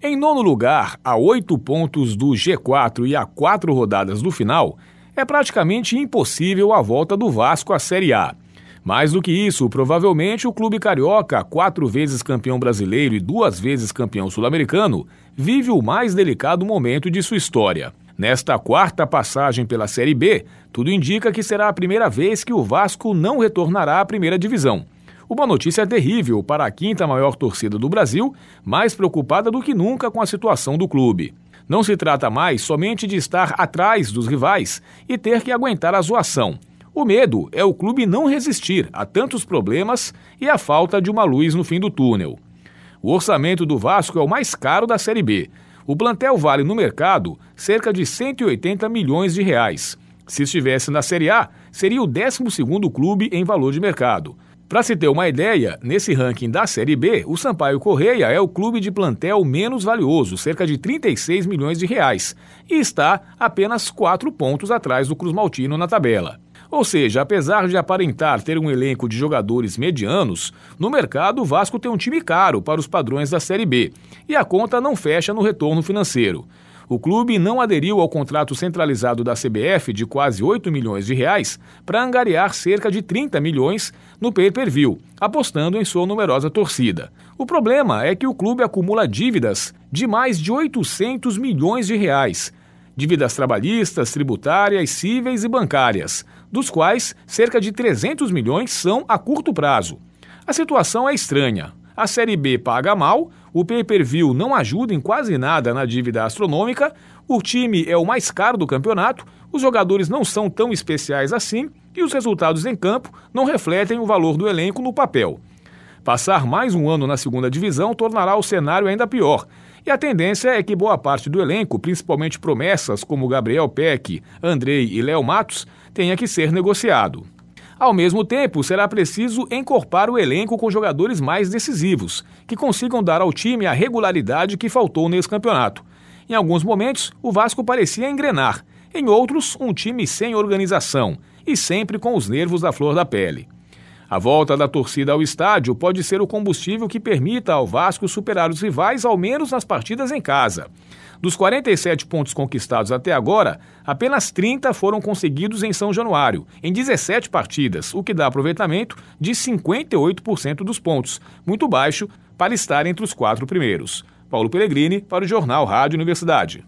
Em nono lugar, a oito pontos do G4 e a quatro rodadas do final, é praticamente impossível a volta do Vasco à Série A. Mais do que isso, provavelmente o clube carioca, quatro vezes campeão brasileiro e duas vezes campeão sul-americano, vive o mais delicado momento de sua história. Nesta quarta passagem pela Série B, tudo indica que será a primeira vez que o Vasco não retornará à primeira divisão. Uma notícia terrível para a quinta maior torcida do Brasil, mais preocupada do que nunca com a situação do clube. Não se trata mais somente de estar atrás dos rivais e ter que aguentar a zoação. O medo é o clube não resistir a tantos problemas e a falta de uma luz no fim do túnel. O orçamento do Vasco é o mais caro da Série B. O plantel vale no mercado cerca de 180 milhões de reais. Se estivesse na Série A, seria o 12º clube em valor de mercado. Para se ter uma ideia, nesse ranking da Série B, o Sampaio Correia é o clube de plantel menos valioso, cerca de 36 milhões de reais, e está apenas quatro pontos atrás do Cruz Maltino na tabela. Ou seja, apesar de aparentar ter um elenco de jogadores medianos, no mercado o Vasco tem um time caro para os padrões da Série B, e a conta não fecha no retorno financeiro. O clube não aderiu ao contrato centralizado da CBF de quase 8 milhões de reais para angariar cerca de 30 milhões no pay-per-view, apostando em sua numerosa torcida. O problema é que o clube acumula dívidas de mais de 800 milhões de reais, dívidas trabalhistas, tributárias, cíveis e bancárias, dos quais cerca de 300 milhões são a curto prazo. A situação é estranha. A Série B paga mal, o pay-per-view não ajuda em quase nada na dívida astronômica, o time é o mais caro do campeonato, os jogadores não são tão especiais assim e os resultados em campo não refletem o valor do elenco no papel. Passar mais um ano na segunda divisão tornará o cenário ainda pior. E a tendência é que boa parte do elenco, principalmente promessas como Gabriel Peck, Andrei e Léo Matos, tenha que ser negociado. Ao mesmo tempo, será preciso encorpar o elenco com jogadores mais decisivos, que consigam dar ao time a regularidade que faltou nesse campeonato. Em alguns momentos, o Vasco parecia engrenar, em outros, um time sem organização e sempre com os nervos da flor da pele. A volta da torcida ao estádio pode ser o combustível que permita ao Vasco superar os rivais, ao menos nas partidas em casa. Dos 47 pontos conquistados até agora, apenas 30 foram conseguidos em São Januário, em 17 partidas, o que dá aproveitamento de 58% dos pontos, muito baixo para estar entre os quatro primeiros. Paulo Pellegrini, para o Jornal Rádio Universidade.